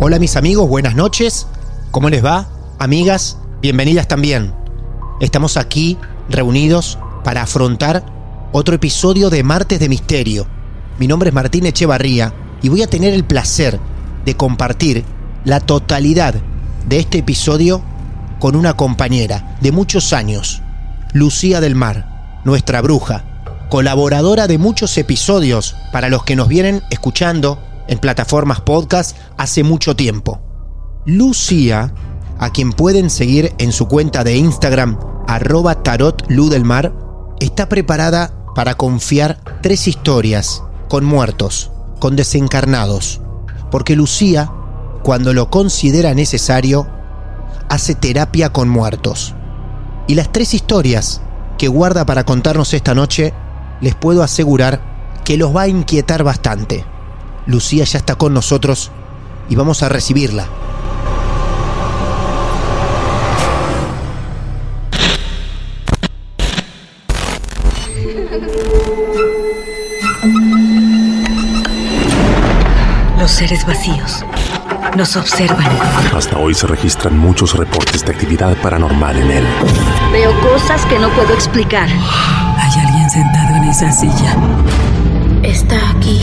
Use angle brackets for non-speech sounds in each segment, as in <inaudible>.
Hola mis amigos, buenas noches. ¿Cómo les va? Amigas, bienvenidas también. Estamos aquí reunidos para afrontar otro episodio de Martes de Misterio. Mi nombre es Martín Echevarría y voy a tener el placer de compartir la totalidad de este episodio con una compañera de muchos años, Lucía del Mar, nuestra bruja, colaboradora de muchos episodios para los que nos vienen escuchando en plataformas podcast hace mucho tiempo. Lucía, a quien pueden seguir en su cuenta de Instagram, arroba tarotludelmar, está preparada para confiar tres historias con muertos, con desencarnados, porque Lucía, cuando lo considera necesario, hace terapia con muertos. Y las tres historias que guarda para contarnos esta noche, les puedo asegurar que los va a inquietar bastante. Lucía ya está con nosotros y vamos a recibirla. Los seres vacíos nos observan. Hasta hoy se registran muchos reportes de actividad paranormal en él. Veo cosas que no puedo explicar. Hay alguien sentado en esa silla. Está aquí.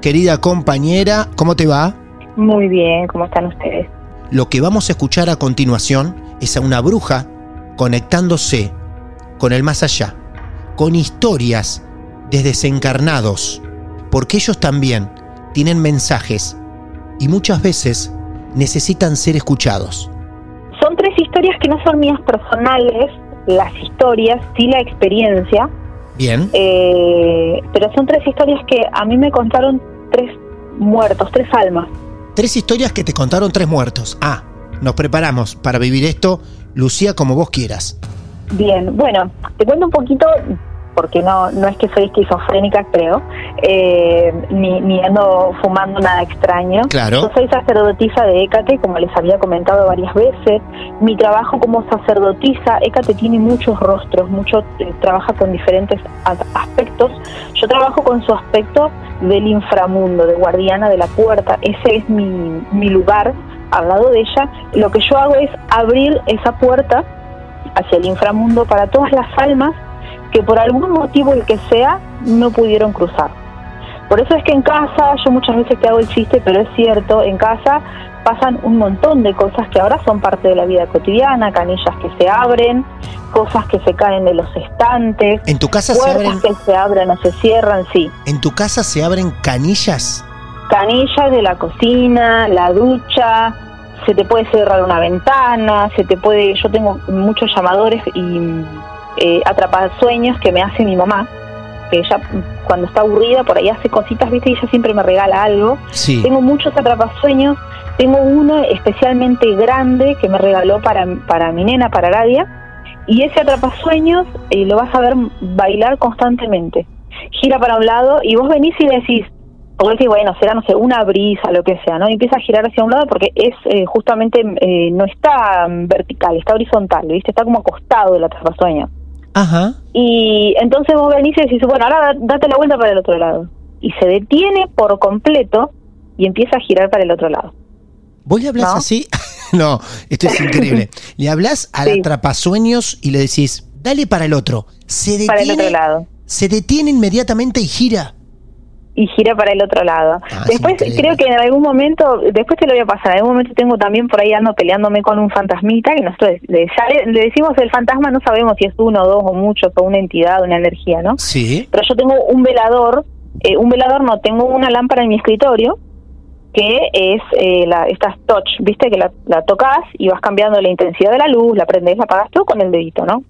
querida compañera. ¿Cómo te va? Muy bien, ¿cómo están ustedes? Lo que vamos a escuchar a continuación es a una bruja conectándose con el más allá, con historias de desencarnados, porque ellos también tienen mensajes y muchas veces necesitan ser escuchados. Son tres historias que no son mías personales, las historias, sí la experiencia, Bien, eh, pero son tres historias que a mí me contaron tres muertos, tres almas. tres historias que te contaron tres muertos. Ah, nos preparamos para vivir esto, Lucía, como vos quieras. Bien, bueno, te cuento un poquito, porque no, no es que soy esquizofrénica, creo, eh, ni, ni ando fumando nada extraño. Claro. Yo soy sacerdotisa de Écate, como les había comentado varias veces. Mi trabajo como sacerdotisa, Écate tiene muchos rostros, mucho eh, trabaja con diferentes aspectos. Yo trabajo con su aspecto del inframundo, de guardiana de la puerta. Ese es mi, mi lugar al lado de ella. Lo que yo hago es abrir esa puerta hacia el inframundo para todas las almas que por algún motivo el que sea no pudieron cruzar. Por eso es que en casa, yo muchas veces te hago el chiste, pero es cierto, en casa pasan un montón de cosas que ahora son parte de la vida cotidiana, canillas que se abren, cosas que se caen de los estantes, ¿En tu casa se abren, que se abren o se cierran, sí. en tu casa se abren canillas? canillas de la cocina, la ducha, se te puede cerrar una ventana, se te puede, yo tengo muchos llamadores y eh, atrapasueños que me hace mi mamá, que ella cuando está aburrida por ahí hace cositas, viste, y ella siempre me regala algo. Sí. Tengo muchos atrapasueños, tengo uno especialmente grande que me regaló para, para mi nena, para Aradia, y ese atrapasueños eh, lo vas a ver bailar constantemente. Gira para un lado y vos venís y decís, porque decís, bueno, será, no sé, una brisa, lo que sea, ¿no? Y empieza a girar hacia un lado porque es eh, justamente, eh, no está mm, vertical, está horizontal, ¿viste? Está como acostado de la trapasueña. Ajá. Y entonces vos venís y decís, bueno, ahora da- date la vuelta para el otro lado. Y se detiene por completo y empieza a girar para el otro lado. ¿Vos le hablas ¿No? así? <laughs> no, esto es increíble. <laughs> Le hablas al Sí. atrapasueños y le decís, dale para el otro. Se detiene, Para el otro lado. Se detiene inmediatamente y gira. Y gira para el otro lado. Ah, es después creo que en algún momento, después te lo voy a pasar, en algún momento tengo también por ahí ando peleándome con un fantasmita, que nosotros le, ya le, le decimos el fantasma, no sabemos si es uno, dos o muchos, o una entidad, una energía, ¿no? Sí. Pero yo tengo un velador, eh, un velador no, tengo una lámpara en mi escritorio, que es eh, la, estas touch, viste, que la, la tocas y vas cambiando la intensidad de la luz, la prendes, la apagas todo con el dedito, ¿no?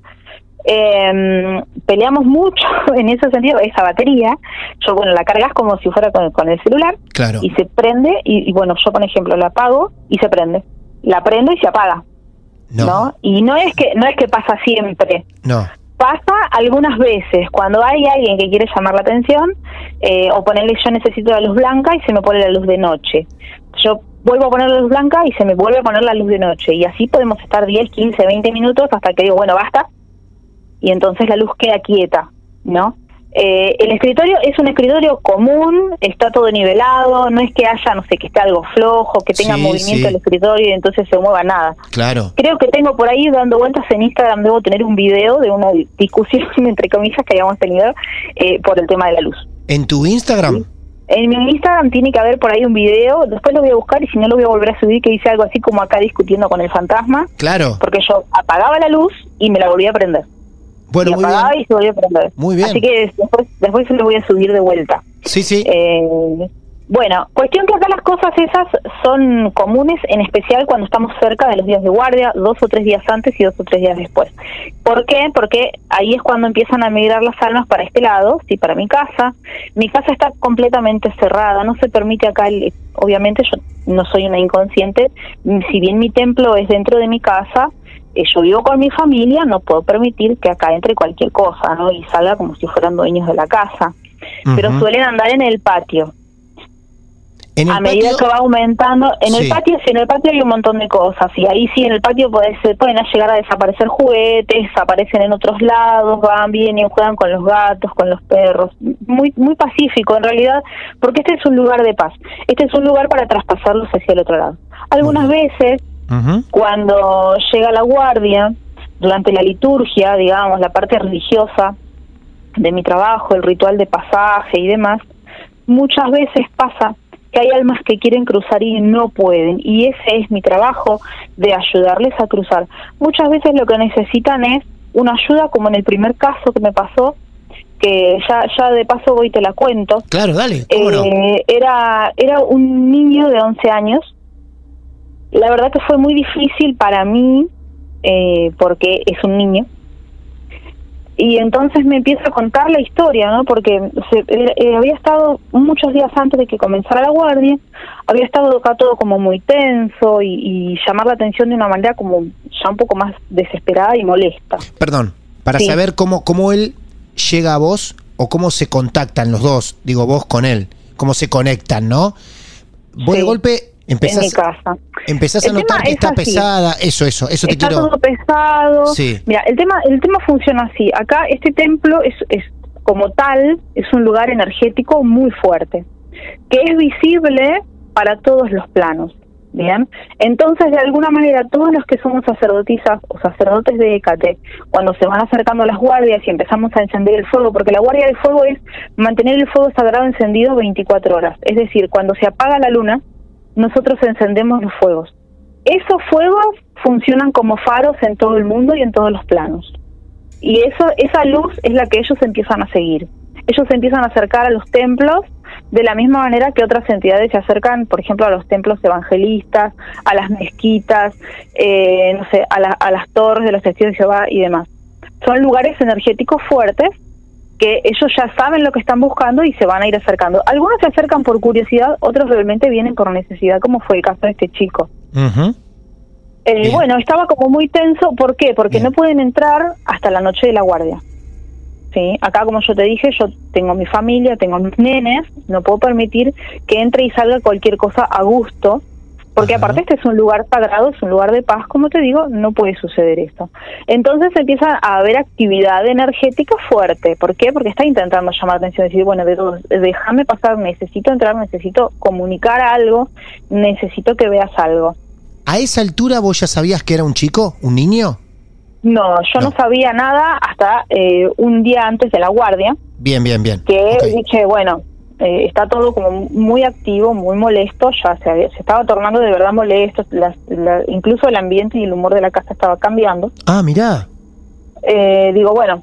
Eh, peleamos mucho <laughs> en ese sentido, esa batería, yo bueno, la cargas como si fuera con, con el celular Claro. y se prende y, y, bueno, yo por ejemplo la apago y se prende, la prendo y se apaga, No, ¿no? Y no es que no es que pasa siempre, no. pasa algunas veces cuando hay alguien que quiere llamar la atención eh, o ponerle yo necesito la luz blanca y se me pone la luz de noche. Yo vuelvo a poner la luz blanca y se me vuelve a poner la luz de noche y así podemos estar 10, 15, 20 minutos hasta que digo, bueno, basta y entonces la luz queda quieta, ¿no? Eh, el escritorio es un escritorio común, está todo nivelado, no es que haya, no sé, que esté algo flojo, que tenga Sí, movimiento sí. el escritorio y entonces se mueva nada. Claro. Creo que tengo por ahí dando vueltas en Instagram, debo tener un video de una discusión, <laughs> entre comillas, que habíamos tenido eh, por el tema de la luz. En tu Instagram. En mi Instagram tiene que haber por ahí un video, después lo voy a buscar y si no lo voy a volver a subir, que dice algo así como acá discutiendo con el fantasma, Claro. porque yo apagaba la luz y me la volvía a prender. Bueno, y muy apagaba bien. y se volvía a prender. Muy bien. Así que después, después se lo voy a subir de vuelta. Sí, sí. Eh, bueno, cuestión que acá las cosas esas son comunes, en especial cuando estamos cerca de los días de guardia, dos o tres días antes y dos o tres días después. ¿Por qué? Porque ahí es cuando empiezan a migrar las almas para este lado, sí, para mi casa. Mi casa está completamente cerrada, no se permite acá, el- obviamente yo no soy una inconsciente, si bien mi templo es dentro de mi casa, yo vivo con mi familia, no puedo permitir que acá entre cualquier cosa, ¿no? Y salga como si fueran dueños de la casa. Pero suelen andar en el patio En el a medida patio- que va aumentando, en Sí. el patio, sí, en el patio hay un montón de cosas, y ahí sí, en el patio pueden llegar a desaparecer juguetes, aparecen en otros lados, van, vienen, juegan con los gatos, con los perros, muy muy pacífico en realidad, porque este es un lugar de paz, este es un lugar para traspasarlos hacia el otro lado. Algunas veces, Cuando llega la guardia, durante la liturgia, digamos, la parte religiosa de mi trabajo, el ritual de pasaje y demás, muchas veces pasa que hay almas que quieren cruzar y no pueden, y ese es mi trabajo de ayudarles a cruzar. Muchas veces lo que necesitan es una ayuda, como en el primer caso que me pasó, que ya, ya de paso voy y te la cuento. Claro, dale. ¿Cómo no? Eh, era, era un niño de 11 años. La verdad que fue muy difícil para mí eh, porque es un niño. Y entonces me empieza a contar la historia, ¿no? Porque se- eh, eh, había estado muchos días antes de que comenzara la guardia, había estado acá todo como muy tenso y, y llamar la atención de una manera como ya un poco más desesperada y molesta. Perdón, para Sí. saber cómo, cómo él llega a vos o cómo se contactan los dos, digo vos con él, cómo se conectan, ¿no? Vos de Sí, golpe en mi empezás, casa. empezás a El notar tema que es está así. pesada, eso, eso, eso te está quiero... todo pesado. Sí. Mira, el tema, el tema funciona así. Acá este templo es, es como tal, es un lugar energético muy fuerte, que es visible para todos los planos. Bien, entonces de alguna manera todos los que somos sacerdotisas o sacerdotes de Hécate, cuando se van acercando las guardias y empezamos a encender el fuego, porque la guardia del fuego es mantener el fuego sagrado encendido 24 horas, es decir, cuando se apaga la luna, nosotros encendemos los fuegos. Esos fuegos funcionan como faros en todo el mundo y en todos los planos. Y eso, esa luz es la que ellos empiezan a seguir. Ellos se empiezan a acercar a los templos de la misma manera que otras entidades se acercan, por ejemplo, a los templos evangelistas, a las mezquitas, eh, no sé, a, a las torres de los testigos de Jehová y demás. Son lugares energéticos fuertes que ellos ya saben lo que están buscando y se van a ir acercando. Algunos se acercan por curiosidad, otros realmente vienen por necesidad, como fue el caso de este chico. Eh, bueno, estaba como muy tenso, ¿por qué? Porque Bien. no pueden entrar hasta la noche de la guardia. ¿sí? Acá, como yo te dije, yo tengo mi familia, tengo mis nenes, no puedo permitir que entre y salga cualquier cosa a gusto, porque Ajá. aparte este es un lugar sagrado, es un lugar de paz, como te digo, no puede suceder esto. Entonces empieza a haber actividad energética fuerte. ¿Por qué? Porque está intentando llamar la atención, decir, bueno, déjame pasar, necesito entrar, necesito comunicar algo, necesito que veas algo. ¿A esa altura vos ya sabías que era un chico, un niño? No, yo no, No. sabía nada hasta eh, un día antes de la guardia, Bien, bien, bien. que dije, bueno, eh, está todo como muy activo, muy molesto, ya se, se estaba tornando de verdad molesto, la- incluso el ambiente y el humor de la casa estaba cambiando. Ah, mirá. Eh, digo, bueno,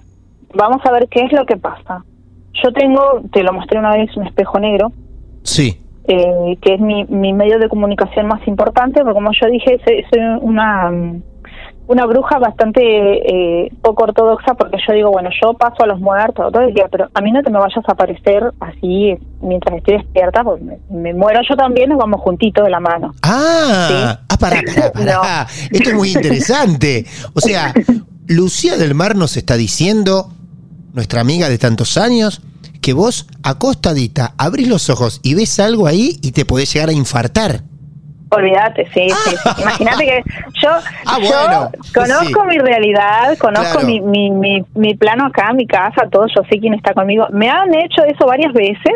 vamos a ver qué es lo que pasa. Yo tengo, te lo mostré una vez, un espejo negro, Sí. eh, que es mi, mi medio de comunicación más importante, porque como yo dije, soy, soy una, mm, una bruja bastante eh, poco ortodoxa, porque yo digo, bueno, yo paso a los muertos todo el día, pero a mí no te me vayas a aparecer así mientras estoy despierta, porque me, me muero yo también, nos vamos juntitos de la mano. Ah, Sí. ah, pará, pará, <laughs> pará. Esto es muy interesante. O sea, Lucía del Mar nos está diciendo, nuestra amiga de tantos años, que vos acostadita abrís los ojos y ves algo ahí y te podés llegar a infartar. Olvídate, sí, sí. sí. <laughs> Imagínate que yo, Ah, yo bueno, conozco sí. mi realidad, conozco Claro. mi, mi, mi, mi plano acá, mi casa, todo, yo sé quién está conmigo. Me han hecho eso varias veces,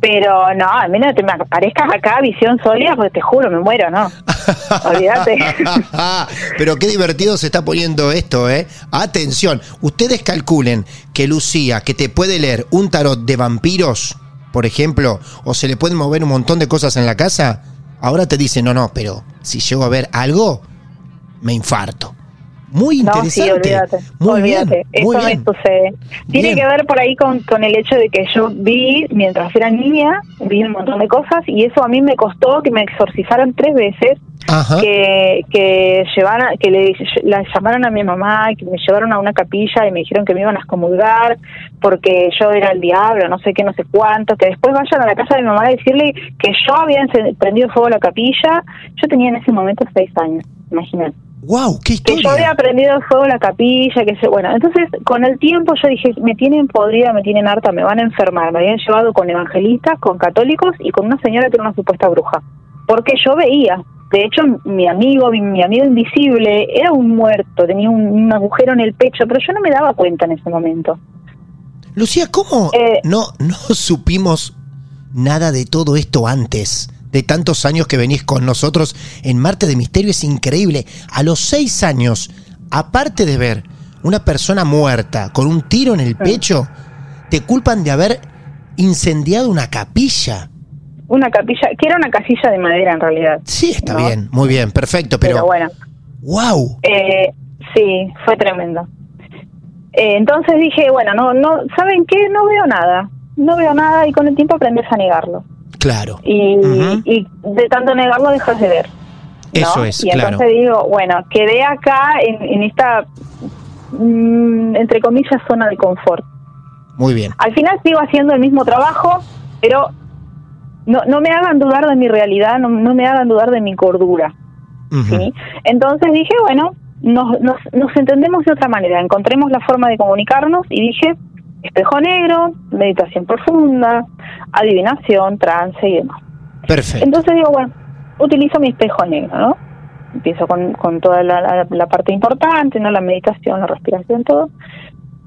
pero no, a mí no te me aparezcas acá, visión sólida, porque te juro, me muero, ¿no? <laughs> Olvídate. <laughs> Pero qué divertido se está poniendo esto, ¿eh? Atención, ustedes calculen que Lucía, que te puede leer un tarot de vampiros, por ejemplo, o se le pueden mover un montón de cosas en la casa, ahora te dice, no, no, pero si llego a ver algo, me infarto. Muy No, interesante. sí, olvídate. Muy olvídate. bien, muy Eso bien. me sucede. Tiene Bien. que ver por ahí con, con el hecho de que yo vi, mientras era niña, vi un montón de cosas y eso a mí me costó que me exorcizaran tres veces Ajá. que que llevaran que le la llamaron a mi mamá y que me llevaron a una capilla y me dijeron que me iban a excomulgar porque yo era el diablo no sé qué no sé cuánto que después vayan a la casa de mi mamá a decirle que yo había prendido fuego a la capilla yo tenía en ese momento seis años imagínate Wow, qué que yo historia. había prendido fuego la capilla, que se, bueno, entonces con el tiempo yo dije, me tienen podrida, me tienen harta, me van a enfermar, me habían llevado con evangelistas, con católicos y con una señora que era una supuesta bruja, porque yo veía, de hecho mi amigo, mi, mi amigo invisible era un muerto, tenía un, un agujero en el pecho, pero yo no me daba cuenta en ese momento. Lucía, ¿cómo Eh, no, no <laughs> supimos nada de todo esto antes? De tantos años que venís con nosotros en Marte de Misterio es increíble. A los seis años, aparte de ver una persona muerta con un tiro en el pecho, te culpan de haber incendiado una capilla. Una capilla, que era una casilla de madera en realidad. Sí, está No. bien, muy bien, perfecto, pero, pero bueno. wow. Eh, sí, fue tremendo. Eh, entonces dije, bueno, no, no, ¿saben qué? No veo nada, no veo nada y con el tiempo aprendes a negarlo. Claro. Y, de tanto negarlo dejas de ver. ¿no? Eso es, y claro. entonces digo, bueno, quedé acá en, en esta, mm, entre comillas, zona de confort. Muy bien. Al final sigo haciendo el mismo trabajo, pero no, no me hagan dudar de mi realidad, no, no me hagan dudar de mi cordura. ¿sí? Entonces dije, bueno, nos, nos, nos entendemos de otra manera, encontremos la forma de comunicarnos y dije, espejo negro, meditación profunda, adivinación, trance y demás. Perfecto. Entonces digo, bueno, utilizo mi espejo negro, ¿no? Empiezo con, con toda la, la- la parte importante, ¿no? La meditación, la respiración, todo.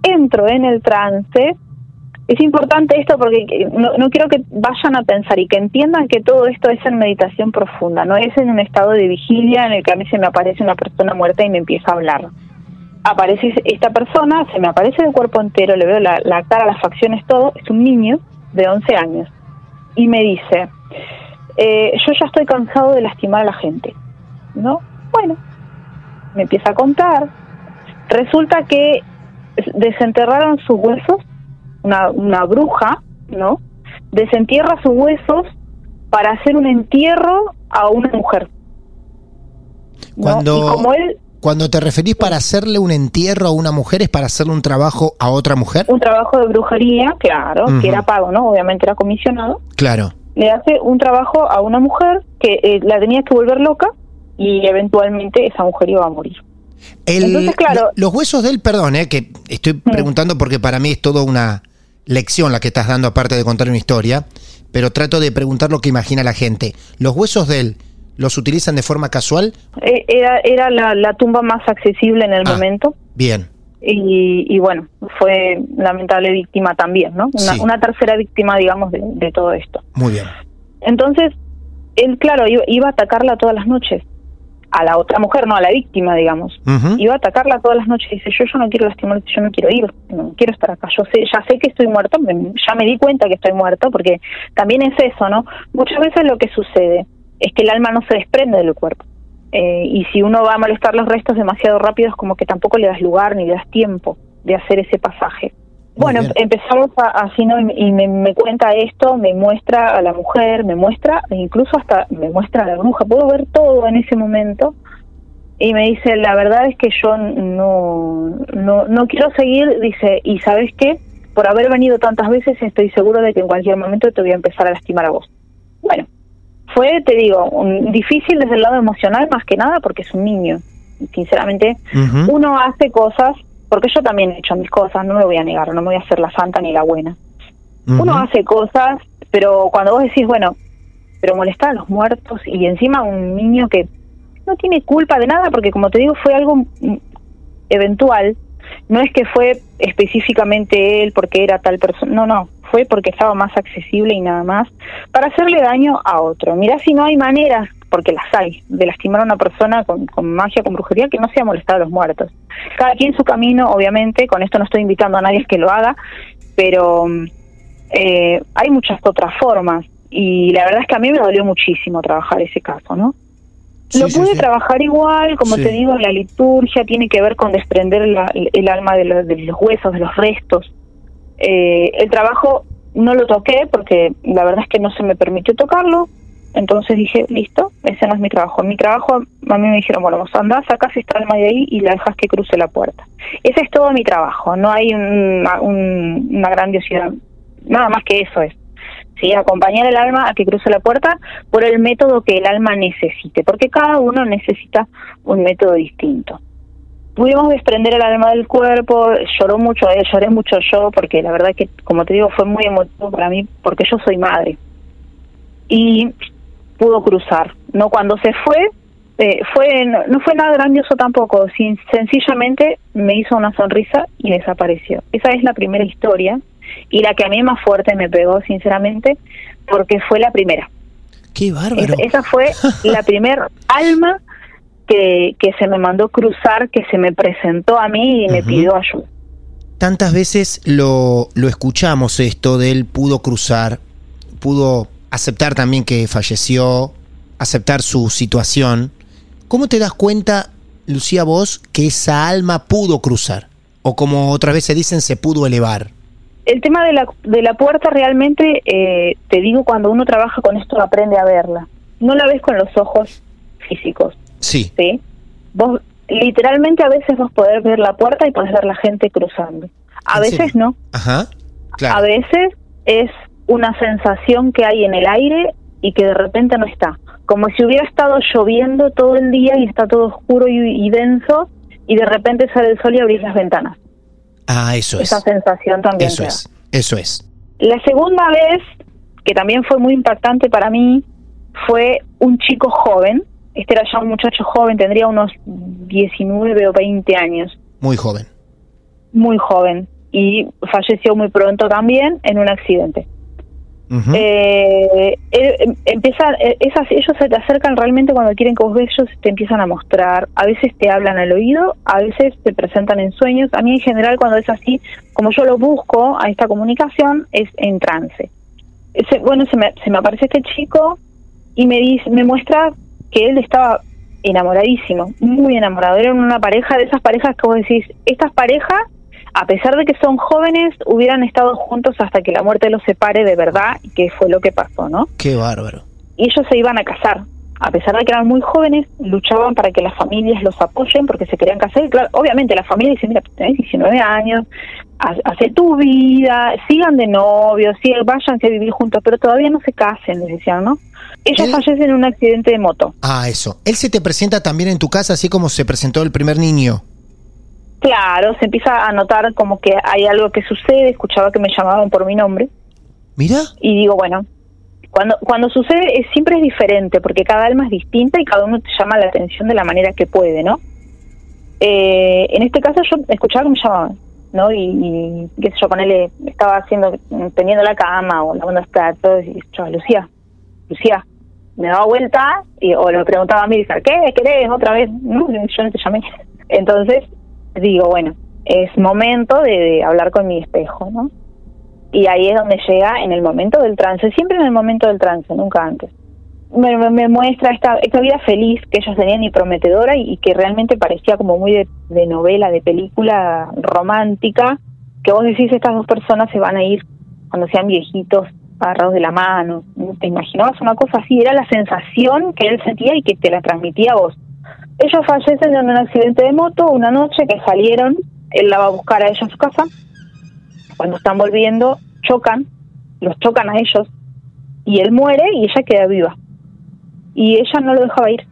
Entro en el trance. Es importante esto porque que- no, no quiero que vayan a pensar y que entiendan que todo esto es en meditación profunda, no es en un estado de vigilia en el que a mí se me aparece una persona muerta y me empieza a hablar. Aparece esta persona, se me aparece el cuerpo entero, le veo la, la cara, las facciones, todo, es un niño de 11 años y me dice, eh, yo ya estoy cansado de lastimar a la gente, ¿no? Bueno, me empieza a contar. Resulta que desenterraron sus huesos, una, una bruja, ¿no? Desentierra sus huesos para hacer un entierro a una mujer. ¿no? Cuando- Y como él, Cuando te referís para hacerle un entierro a una mujer, ¿es para hacerle un trabajo a otra mujer? un trabajo de brujería, claro, que era pago, ¿no? Obviamente era comisionado. Claro. le hace un trabajo a una mujer que eh, la tenía que volver loca y eventualmente esa mujer iba a morir. El- Entonces, claro- lo- los huesos de él, perdón, eh, que estoy preguntando porque para mí es toda una lección la que estás dando, aparte de contar una historia, pero trato de preguntar lo que imagina la gente. ¿Los huesos de él los utilizan de forma casual? Eh, Era, era la, la tumba más accesible en el Ah. momento. Bien. Y, y bueno, fue lamentable víctima también, ¿no? Una, Sí. una tercera víctima, digamos, de, de todo esto. Muy bien. Entonces, él, claro, iba, iba a atacarla todas las noches. A la otra mujer, no a la víctima, digamos. Iba a atacarla todas las noches y dice, yo, yo no quiero lastimarte, yo no quiero ir, no quiero estar acá. Yo sé, ya sé que estoy muerto, me- ya me di cuenta que estoy muerto, porque también es eso, ¿no? Muchas veces lo que sucede es que el alma no se desprende del cuerpo. Eh, y si uno va a molestar los restos demasiado rápido, es como que tampoco le das lugar ni le das tiempo de hacer ese pasaje. Muy Bueno, bien. empezamos así, ¿no? Y me, me cuenta esto, me muestra a la mujer, me muestra, e incluso hasta me muestra a la bruja. Puedo ver todo en ese momento. Y me dice, la verdad es que yo no, no, no quiero seguir, dice, y sabes qué, por haber venido tantas veces estoy seguro de que en cualquier momento te voy a empezar a lastimar a vos. Bueno, fue, te digo, un- difícil desde el lado emocional más que nada porque es un niño. Sinceramente, uno hace cosas, porque yo también he hecho mis cosas, no me voy a negar, no me voy a hacer la santa ni la buena. Uno hace cosas, pero cuando vos decís, bueno, pero molestar a los muertos y encima un niño que no tiene culpa de nada, porque como te digo, fue algo mm, eventual, no es que fue específicamente él porque era tal persona, no, no, fue porque estaba más accesible y nada más, para hacerle daño a otro. Mirá si no hay maneras, porque las hay, de lastimar a una persona con, magia, con brujería, que no sea molestar a los muertos. Cada quien su camino, obviamente, con esto no estoy invitando a nadie que lo haga, pero eh, hay muchas otras formas y la verdad es que a mí me dolió muchísimo trabajar ese caso, ¿no? Sí, lo pude sí. trabajar igual, como te digo, la liturgia tiene que ver con desprender la- el alma de, lo- de los huesos, de los restos. Eh, el trabajo no lo toqué porque la verdad es que no se me permitió tocarlo, entonces dije, listo, ese no es mi trabajo. Mi trabajo, a mí me dijeron, bueno, vos andás, sacás esta alma de ahí y la dejas que cruce la puerta. Ese es todo mi trabajo, no hay una, un- una grandiosidad, nada más que eso es. ¿Sí? acompañar el alma a que cruce la puerta por el método que el alma necesite, porque cada uno necesita un método distinto. Pudimos desprender el alma del cuerpo, lloró mucho él, lloré mucho yo, porque la verdad que, como te digo, fue muy emotivo para mí, porque yo soy madre. Y pudo cruzar. No cuando se fue, eh, fue no, no fue nada grandioso tampoco, sin, sencillamente me hizo una sonrisa y desapareció. Esa es la primera historia y la que a mí más fuerte me pegó, sinceramente, porque fue la primera. Qué bárbaro. Es- esa fue <laughs> la primer alma que, que se me mandó cruzar, que se me presentó a mí y me pidió ayuda. Tantas veces lo, lo escuchamos esto de él pudo cruzar, pudo aceptar también que falleció, aceptar su situación. ¿Cómo te das cuenta, Lucía, vos, que esa alma pudo cruzar? O como otras veces dicen, se pudo elevar. El tema de la, de la puerta realmente, eh, te digo, cuando uno trabaja con esto aprende a verla. No la ves con los ojos físicos, Sí. ¿sí? Vos, literalmente a veces vos podés ver la puerta y podés ver la gente cruzando. A ¿En veces serio? no. Ajá. A Claro. veces es una sensación que hay en el aire y que de repente no está. Como si hubiera estado lloviendo todo el día y está todo oscuro y, y denso y de repente sale el sol y abrís las ventanas. Ah, eso es. Esa sensación también. Eso es. Eso es. La segunda vez, que también fue muy impactante para mí, fue un chico joven. Este era ya un muchacho joven, tendría unos 19 o 20 años, Muy joven. muy joven. Y falleció muy pronto también en un accidente. Ujú. Eh, eh, eh, ellos se te acercan realmente cuando quieren que vos veas, ellos te empiezan a mostrar. A veces te hablan al oído, a veces te presentan en sueños. A mí en general cuando es así, como yo lo busco a esta comunicación, es en trance. Bueno, se me, se me aparece este chico y me dice, me muestra que él estaba enamoradísimo, muy enamorado. Eran una pareja de esas parejas que vos decís, estas parejas, a pesar de que son jóvenes, hubieran estado juntos hasta que la muerte los separe de verdad, y que fue lo que pasó, ¿no? Qué bárbaro. Y ellos se iban a casar a pesar de que eran muy jóvenes, luchaban para que las familias los apoyen porque se querían casar. Y claro, obviamente la familia dice, mira, tenés 19 años, hace tu vida, sigan de novios, sigan, váyanse a vivir juntos, pero todavía no se casen, les decían, ¿no? Ella fallece en un accidente de moto. Ah, eso. Él se te presenta también en tu casa, así como se presentó el primer niño. Claro, se empieza a notar como que hay algo que sucede, escuchaba que me llamaban por mi nombre Mira. y digo, bueno, cuando cuando sucede es, siempre es diferente porque cada alma es distinta y cada uno te llama la atención de la manera que puede, ¿no? Eh, en este caso yo escuchaba que me llamaban, ¿no? Y, y qué sé yo, ponele, estaba haciendo, teniendo la cama o lavando los platos y yo, Lucía, Lucía, me daba vuelta y, o le preguntaba a mí, ¿qué querés otra vez? <laughs> No, yo no te llamé. Entonces digo, bueno, es momento de, hablar con mi espejo, ¿no? Y ahí es donde llega en el momento del trance, siempre en el momento del trance, nunca antes. Me, me- muestra esta, esta vida feliz que ellos tenían y prometedora y, que realmente parecía como muy de, de novela, de película romántica, que vos decís estas dos personas se van a ir cuando sean viejitos, agarrados de la mano. ¿Te imaginabas una cosa así? Era la sensación que él sentía y que te la transmitía a vos. Ellos fallecen en un accidente de moto una noche que salieron, él la va a buscar a ella en su casa, cuando están volviendo chocan, los chocan a ellos y él muere y ella queda viva. Y ella no lo dejaba ir.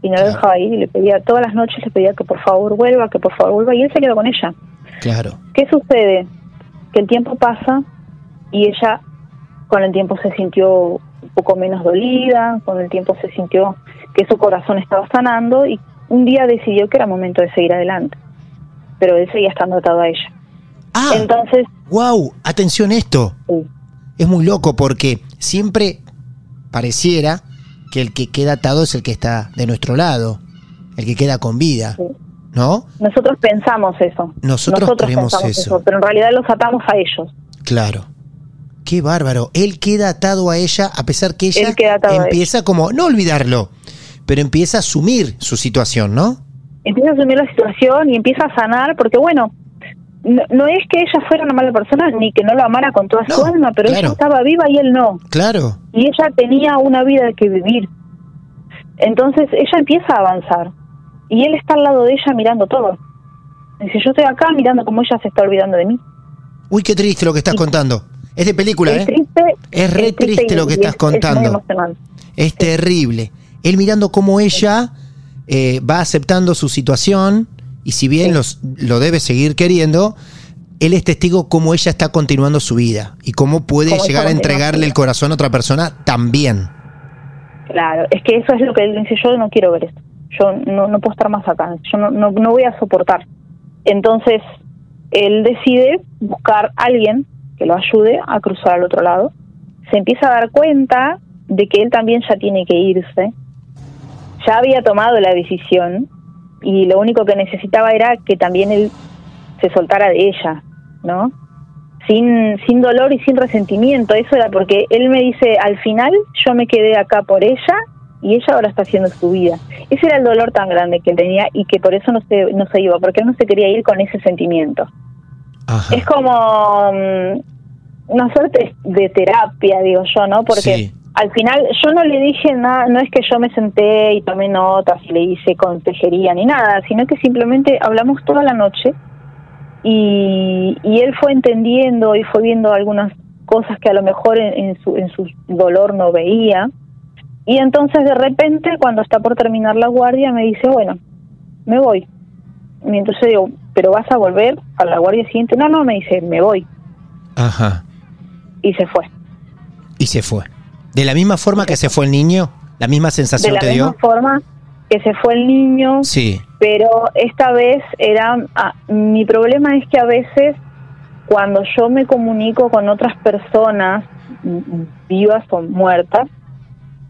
Y no lo dejaba ir y le pedía todas las noches, le pedía que por favor vuelva, que por favor vuelva y él se quedó con ella. Claro. ¿Qué sucede? Que el tiempo pasa y ella con el tiempo se sintió poco menos dolida, con el tiempo se sintió que su corazón estaba sanando y un día decidió que era momento de seguir adelante. Pero él seguía estando atado a ella. Ah, Entonces, wow, atención esto. sí, Es muy loco porque siempre pareciera que el que queda atado es el que está de nuestro lado, el que queda con vida, Sí. ¿no? nosotros pensamos eso. Nosotros creemos pensamos eso. Pero en realidad los atamos a ellos. Claro. Qué bárbaro. Él queda atado a ella a pesar que ella empieza como, no olvidarlo, pero empieza a asumir su situación, ¿no? Empieza a asumir la situación y empieza a sanar porque, bueno, no, no es que ella fuera una mala persona ni que no lo amara con toda su alma, pero claro. ella estaba viva y él no. Claro. y ella tenía una vida que vivir. Entonces ella empieza a avanzar y él está al lado de ella mirando todo. Dice, yo estoy acá mirando cómo ella se está olvidando de mí. Uy, qué triste lo que estás contando. Es de película, es ¿eh? triste. Es re triste y- lo que estás es- es contando. Es terrible. Él mirando cómo ella eh, va aceptando su situación y si bien los, lo debe seguir queriendo, él es testigo cómo ella está continuando su vida y cómo puede Cómo llegar a entregarle el corazón a otra persona también. Claro, es que eso es lo que él dice, yo no quiero ver esto. Yo no, no puedo estar más acá. Yo no, no, no voy a soportar. Entonces, él decide buscar a alguien que lo ayude a cruzar al otro lado. Se empieza a dar cuenta de que él también ya tiene que irse. Ya había tomado la decisión y lo único que necesitaba era que también él se soltara de ella, ¿no? Sin, sin dolor y sin resentimiento. Eso era porque él me dice, al final yo me quedé acá por ella y ella ahora está haciendo su vida. Ese era el dolor tan grande que tenía y que por eso no se, no se iba, porque él no se quería ir con ese sentimiento. Ajá. Es como mm, una suerte de terapia, digo yo, ¿no? Porque Sí. al final yo no le dije nada, no es que yo me senté y tomé notas y le hice consejería ni nada, sino que simplemente hablamos toda la noche y, y él fue entendiendo y fue viendo algunas cosas que a lo mejor en, en su, en su dolor no veía. Y entonces de repente, cuando está por terminar la guardia, me dice, bueno, me voy. Y entonces digo, ¿pero vas a volver a la guardia siguiente? No, no, me dice, me voy. Ajá. Y se fue. Y se fue. De la misma forma que se fue el niño, la misma De sensación la te misma dio. forma que se fue el niño, Sí. pero esta vez era ah, mi problema es que a veces cuando yo me comunico con otras personas mm, vivas o muertas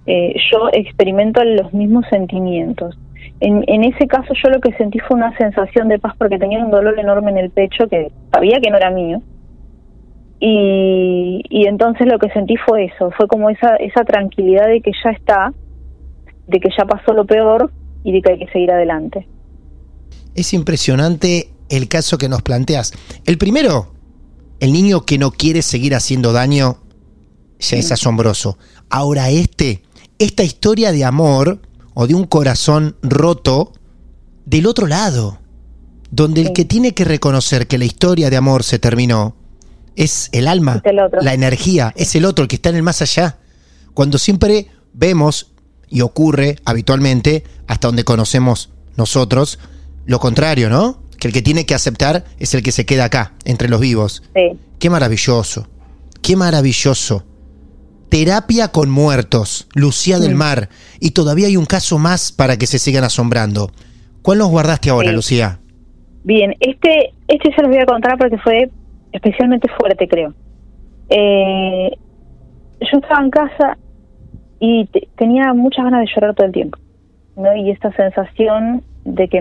eh, yo experimento los mismos sentimientos en, en ese caso yo lo que sentí fue una sensación de paz porque tenía un dolor enorme en el pecho que sabía que no era mío y, y entonces lo que sentí fue eso fue como esa esa tranquilidad de que ya está de que ya pasó lo peor y de que hay que seguir adelante Es impresionante el caso que nos planteas. El primero, el niño que no quiere seguir haciendo daño, ya es asombroso. Ahora este, esta historia de amor o de un corazón roto del otro lado, donde el que tiene que reconocer que la historia de amor se terminó es el alma, la energía, es el otro, el que está en el más allá. Cuando siempre vemos, y ocurre habitualmente, hasta donde conocemos nosotros, lo contrario, ¿no? Que el que tiene que aceptar es el que se queda acá, entre los vivos. Sí. Qué maravilloso, qué maravilloso. Terapia con muertos, Lucía del Mar, y todavía hay un caso más para que se sigan asombrando. ¿Cuál nos guardaste ahora, Sí. Lucía? Bien, este, este se los voy a contar porque fue especialmente fuerte, creo. Eh, yo estaba en casa y te- tenía muchas ganas de llorar todo el tiempo, ¿no? Y esta sensación de que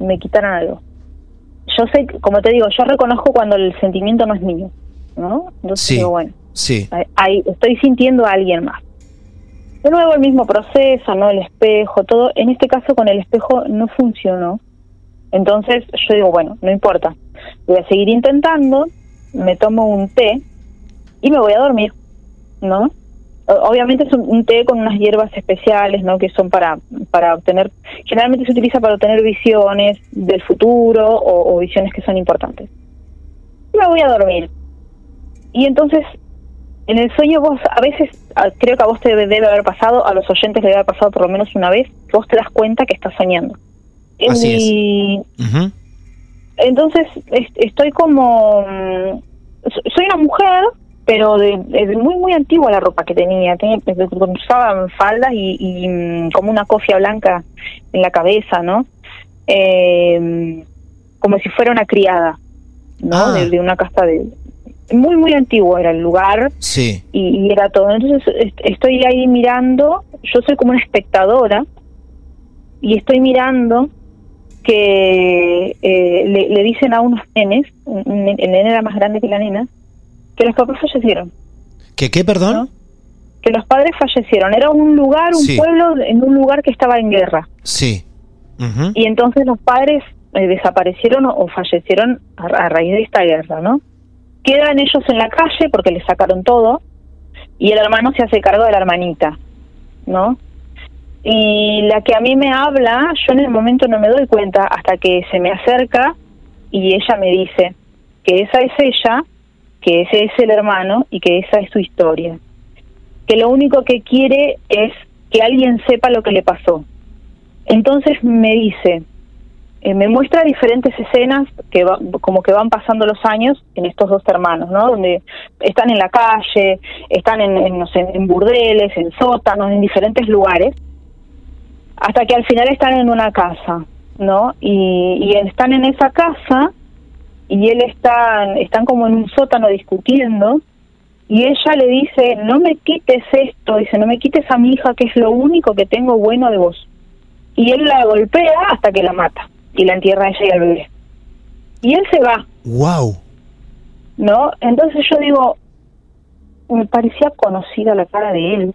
me quitaran algo. Yo sé, como te digo, yo reconozco cuando el sentimiento no es mío, ¿no? Entonces Sí. digo, bueno, Sí. ahí- estoy sintiendo a alguien más. De nuevo el mismo proceso, ¿no? El espejo, todo. En este caso con el espejo no funcionó. Entonces yo digo, bueno, no importa. Voy a seguir intentando, me tomo un té y me voy a dormir, ¿no? Obviamente es un, un té con unas hierbas especiales, ¿no? Que son para, para obtener, generalmente se utiliza para obtener visiones del futuro o, o visiones que son importantes. Y me voy a dormir. Y entonces en el sueño vos a veces, creo que a vos te debe, haber pasado, a los oyentes le debe haber pasado por lo menos una vez, vos te das cuenta que estás soñando. Así es. Entonces es- estoy como... mm, so- Soy una mujer, pero de, de muy, muy antigua la ropa que tenía. tenía usaba faldas y, y, mm, como una cofia blanca en la cabeza, ¿no? Eh, como si fuera una criada, ¿no? Ah. De, de una casta de... Muy, muy antiguo era el lugar Sí. y, y era todo. Entonces est- estoy ahí mirando, yo soy como una espectadora y estoy mirando que eh, le, le dicen a unos nenes, el nene era más grande que la nena, que los papás fallecieron, ¿Qué, qué, perdón? que los padres fallecieron. Era un lugar, un Sí. pueblo en un lugar que estaba en guerra. Sí. Y entonces los padres eh, desaparecieron o, o fallecieron a, a raíz de esta guerra, ¿no? Quedan ellos en la calle porque les sacaron todo y el hermano se hace cargo de la hermanita, ¿no? Y la que a mí me habla, yo en el momento no me doy cuenta hasta que se me acerca y ella me dice que esa es ella, que ese es el hermano y que esa es su historia. Que lo único que quiere es que alguien sepa lo que le pasó. Entonces me dice, eh, me muestra diferentes escenas que como que van pasando los años en estos dos hermanos, ¿no? Donde están en la calle, están en, en, no sé, en burdeles, en sótanos, en diferentes lugares, hasta que al final están en una casa, ¿no? Y, y están en esa casa y él está, están como en un sótano discutiendo y ella le dice, no me quites esto, dice, no me quites a mi hija que es lo único que tengo bueno de vos y él la golpea hasta que la mata y la entierra a ella y al bebé. Y él se va, Wow. ¿no? Entonces yo digo, me parecía conocida la cara de él.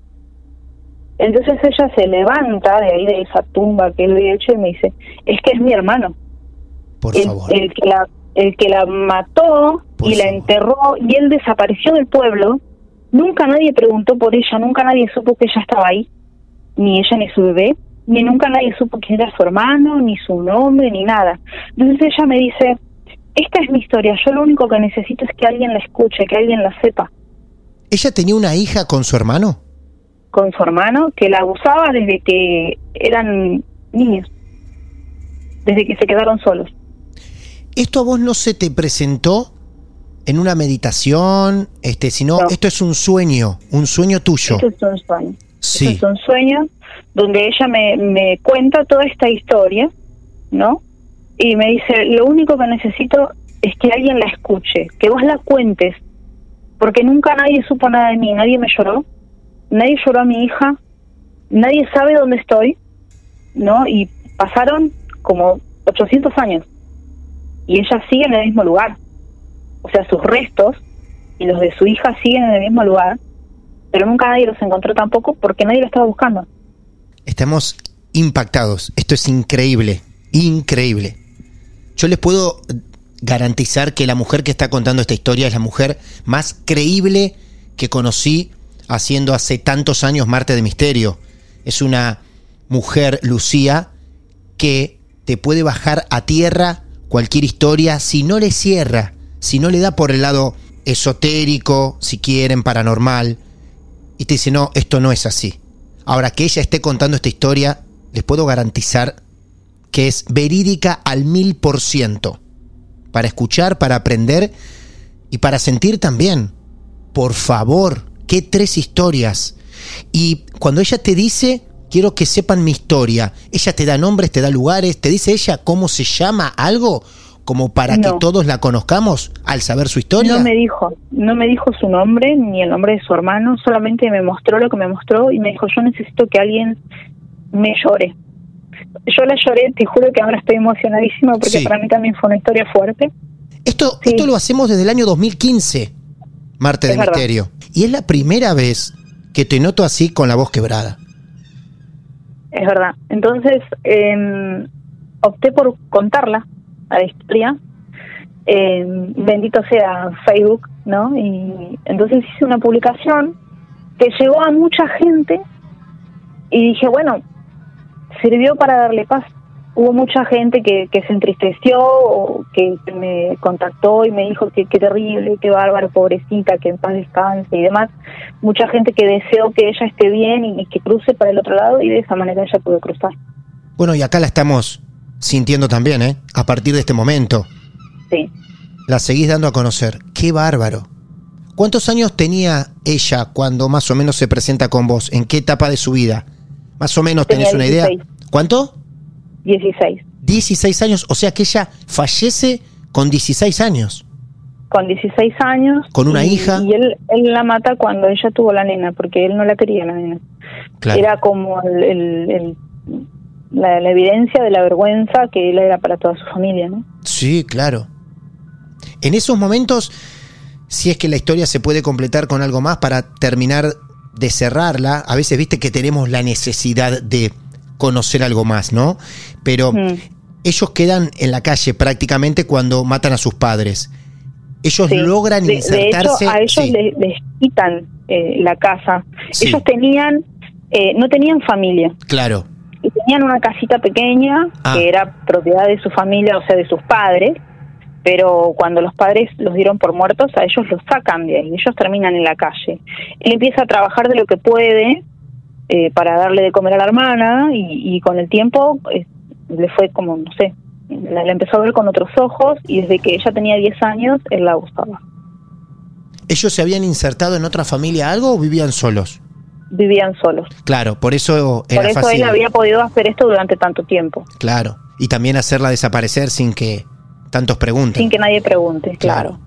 Entonces ella se levanta de ahí de esa tumba que él había hecho y me dice, es que es mi hermano. Por el, favor. el que la el que la mató Por y la enterró y él desapareció del pueblo. Nunca nadie preguntó por ella, nunca nadie supo que ella estaba ahí, ni ella ni su bebé, ni nunca nadie supo quién era su hermano, ni su nombre, ni nada. Entonces ella me dice, esta es mi historia, yo lo único que necesito es que alguien la escuche, que alguien la sepa. ¿Ella tenía una hija con su hermano? Con su hermano, que la abusaba desde que eran niños, desde que se quedaron solos. ¿Esto a vos no se te presentó en una meditación? Este, sino No. esto es un sueño, un sueño tuyo. Esto es un sueño. Sí. Esto es un sueño donde ella me, me cuenta toda esta historia, ¿no? Y me dice, lo único que necesito es que alguien la escuche, que vos la cuentes, porque nunca nadie supo nada de mí, nadie me lloró, nadie lloró a mi hija, nadie sabe dónde estoy, ¿no? Y pasaron como 800 años y ella sigue en el mismo lugar. O sea, sus restos y los de su hija siguen en el mismo lugar, pero nunca nadie los encontró tampoco porque nadie lo estaba buscando. Estamos impactados. Esto es increíble, increíble. Yo les puedo garantizar que la mujer que está contando esta historia es la mujer más creíble que conocí haciendo hace tantos años Marte de Misterio. Es una mujer, Lucía, que te puede bajar a tierra cualquier historia si no le cierra, si no le da por el lado esotérico, si quieren, paranormal, y te dice, no, esto no es así. Ahora que ella esté contando esta historia, les puedo garantizar que es verídica al mil por ciento. Para escuchar, para aprender y para sentir también. Por favor, qué tres historias. Y cuando ella te dice, quiero que sepan mi historia, ella te da nombres, te da lugares, te dice ella cómo se llama algo como para que todos la conozcamos al saber su historia. No me dijo, no me dijo su nombre ni el nombre de su hermano, solamente me mostró lo que me mostró y me dijo, yo necesito que alguien me llore. Yo la lloré, te juro que ahora estoy emocionadísima porque Sí. para mí también fue una historia fuerte. Esto, Sí. esto lo hacemos desde el año 2015, Marte de Es verdad. Misterio. Y es la primera vez que te noto así con la voz quebrada. Es verdad. Entonces, eh, opté por contarla a la historia. Eh, bendito sea Facebook, ¿no? Y entonces hice una publicación que llegó a mucha gente y dije, bueno, sirvió para darle paz. Hubo mucha gente que, se entristeció, o que me contactó y me dijo que qué terrible, qué bárbaro, pobrecita, que en paz descanse y demás. Mucha gente que deseó que ella esté bien y que cruce para el otro lado y de esa manera ella pudo cruzar. Bueno, y acá la estamos sintiendo también, ¿eh? A partir de este momento. Sí. La seguís dando a conocer. ¡Qué bárbaro! ¿Cuántos años tenía ella cuando más o menos se presenta con vos? ¿En qué etapa de su vida? Más o menos tenés una idea. 16. ¿Cuánto? 16. 16 años, o sea que ella fallece con 16 años. Con 16 años. Con una y- hija. Y él, él la mata cuando ella tuvo la nena, porque él no la quería la nena. Claro. Era como el, el- el- la, la evidencia de la vergüenza que él era para toda su familia, ¿no? Sí, claro. En esos momentos, si es que la historia se puede completar con algo más para terminar de cerrarla, a veces viste que tenemos la necesidad de conocer algo más, ¿no? Pero Mm. ellos quedan en la calle prácticamente cuando matan a sus padres. Ellos Sí. logran de, de insertarse. hecho, a ellos sí, les, les quitan eh, la casa. Sí. Ellos tenían, eh, no tenían familia. Claro, y tenían una casita pequeña Ah. que era propiedad de su familia, o sea, de sus padres, pero cuando los padres los dieron por muertos, a ellos los sacan de ahí, ellos terminan en la calle. Él empieza a trabajar de lo que puede eh, para darle de comer a la hermana y, y con el tiempo eh, le fue como, no sé, la, la empezó a ver con otros ojos y desde que ella tenía 10 años, él la gustaba. ¿ellos se habían insertado en otra familia algo o vivían solos? Vivían solos. Claro, por eso era Por eso fácil. él había podido hacer esto durante tanto tiempo, Claro, y también hacerla desaparecer sin que tantos pregunten. sin que nadie pregunte, claro.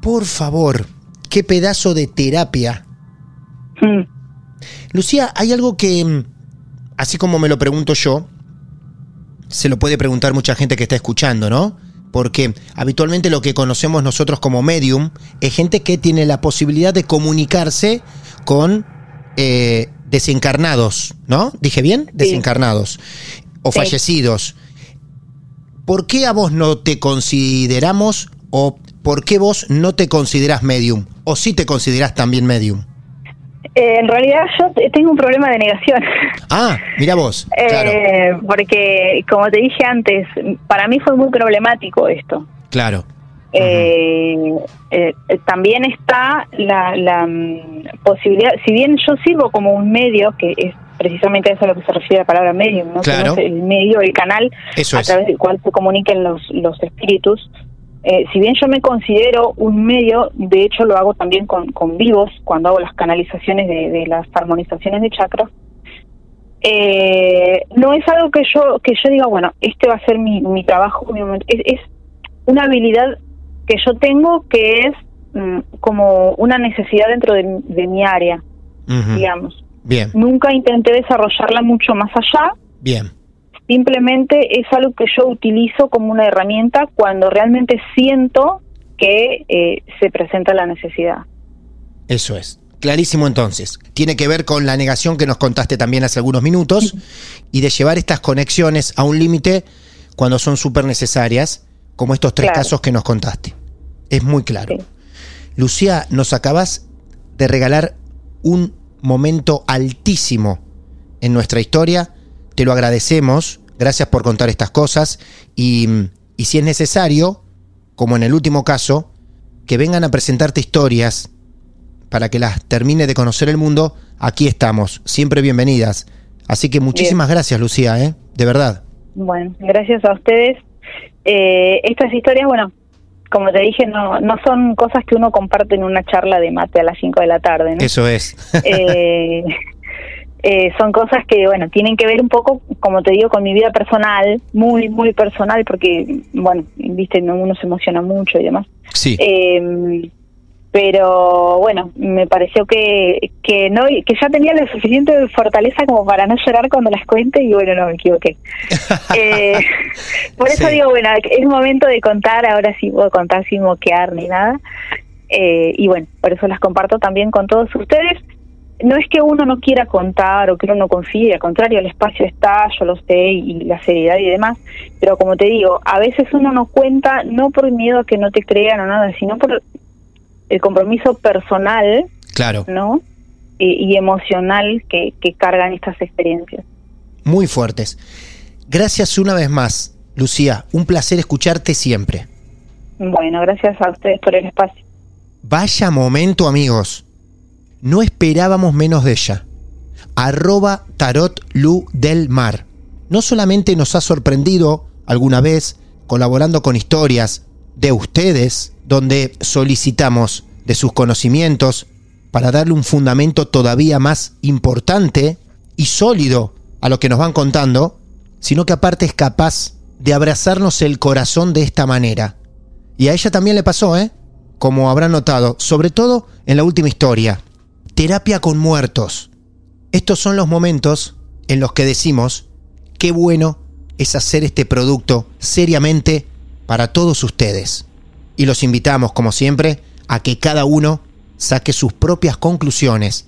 Por favor, qué pedazo de terapia. Mm. Lucía, hay algo que, mm, así como me lo pregunto yo, se lo puede preguntar mucha gente que está escuchando, ¿no? Porque habitualmente lo que conocemos nosotros como medium es gente que tiene la posibilidad de comunicarse con eh, desencarnados, ¿no? ¿Dije bien? Desencarnados o Sí. fallecidos. ¿Por qué a vos no te consideramos o por qué vos no te consideras medium? ¿O sí te consideras también medium? Eh, en realidad yo te- tengo un problema de negación, <laughs> Ah, mira vos. Claro, Eh, porque como te dije antes, para mí fue muy problemático esto. claro. Eh, eh, también está la, la mm, posibilidad, si bien yo sirvo como un medio, que es precisamente eso a lo que se refiere la palabra medium, ¿no? Claro. no el medio, el canal Eso a es. través del cual se comuniquen los, los espíritus. Eh, si bien yo me considero un medio, de hecho lo hago también con, con vivos, cuando hago las canalizaciones de, de las armonizaciones de chakras, eh, no es algo que yo que yo diga, bueno, este va a ser mi, mi trabajo, mi. Es, es una habilidad que yo tengo que es mm, como una necesidad dentro de, de mi área, digamos. Bien, Nunca intenté desarrollarla mucho más allá, bien. simplemente es algo que yo utilizo como una herramienta cuando realmente siento que eh, se presenta la necesidad. Eso es. Clarísimo entonces. Tiene que ver con la negación que nos contaste también hace algunos minutos y de llevar estas conexiones a un límite cuando son súper necesarias, como estos tres Claro. casos que nos contaste. Es muy claro. Sí. Lucía, nos acabas de regalar un momento altísimo en nuestra historia. Te lo agradecemos. Gracias por contar estas cosas. Y, y si es necesario, como en el último caso, que vengan a presentarte historias para que las termine de conocer el mundo, aquí estamos, siempre bienvenidas. Así que muchísimas gracias, Lucía, ¿eh? de verdad. Bueno, gracias a ustedes. Eh, estas historias, bueno, como te dije, no, no son cosas que uno comparte en una charla de mate a las 5 de la tarde. ¿no? Eso es. eh, <laughs> eh, son cosas que, bueno, tienen que ver un poco, como te digo, con mi vida personal, muy, muy personal, porque, bueno, viste, uno se emociona mucho y demás. Sí. Eh, pero bueno, me pareció que, que no que ya tenía la suficiente fortaleza como para no llorar cuando las cuente y bueno, no me equivoqué. <laughs> eh, por eso Sí. digo, bueno, es momento de contar, ahora sí puedo contar sin moquear ni nada. Eh, y bueno, por eso las comparto también con todos ustedes. No es que uno no quiera contar o que uno no confíe, al contrario, el espacio está, yo lo sé, y la seriedad y demás, pero como te digo, a veces uno no cuenta no por miedo a que no te crean o nada, sino por el compromiso personal, Claro, ¿no? Y, y emocional que, que cargan estas experiencias. muy fuertes. Gracias una vez más, Lucía. Un placer escucharte siempre. Bueno, gracias a ustedes por el espacio. Vaya momento, amigos. No esperábamos menos de ella. Arroba Tarot Lu del Mar. No solamente nos ha sorprendido alguna vez colaborando con historias de ustedes, donde solicitamos de sus conocimientos para darle un fundamento todavía más importante y sólido a lo que nos van contando, sino que aparte es capaz de abrazarnos el corazón de esta manera. Y a ella también le pasó, ¿eh? Como habrán notado, sobre todo en la última historia. Terapia con muertos. Estos son los momentos en los que decimos, qué bueno es hacer este producto seriamente para todos ustedes. Y los invitamos, como siempre, a que cada uno saque sus propias conclusiones.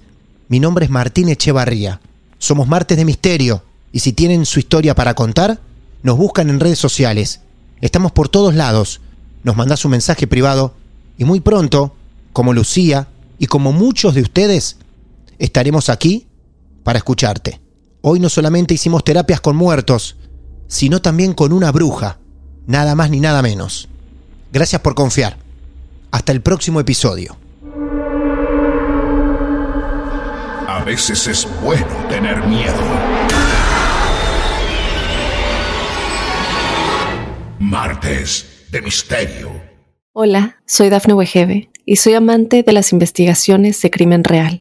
Mi nombre es Martín Echevarría. Somos Martes de Misterio. Y si tienen su historia para contar, nos buscan en redes sociales. Estamos por todos lados. Nos mandás un mensaje privado y muy pronto, como Lucía y como muchos de ustedes, estaremos aquí para escucharte. Hoy no solamente hicimos terapias con muertos, sino también con una bruja, nada más ni nada menos. Gracias por confiar. Hasta el próximo episodio. A veces es bueno tener miedo. Martes de Misterio. Hola, soy Dafne Wegebe y soy amante de las investigaciones de crimen real.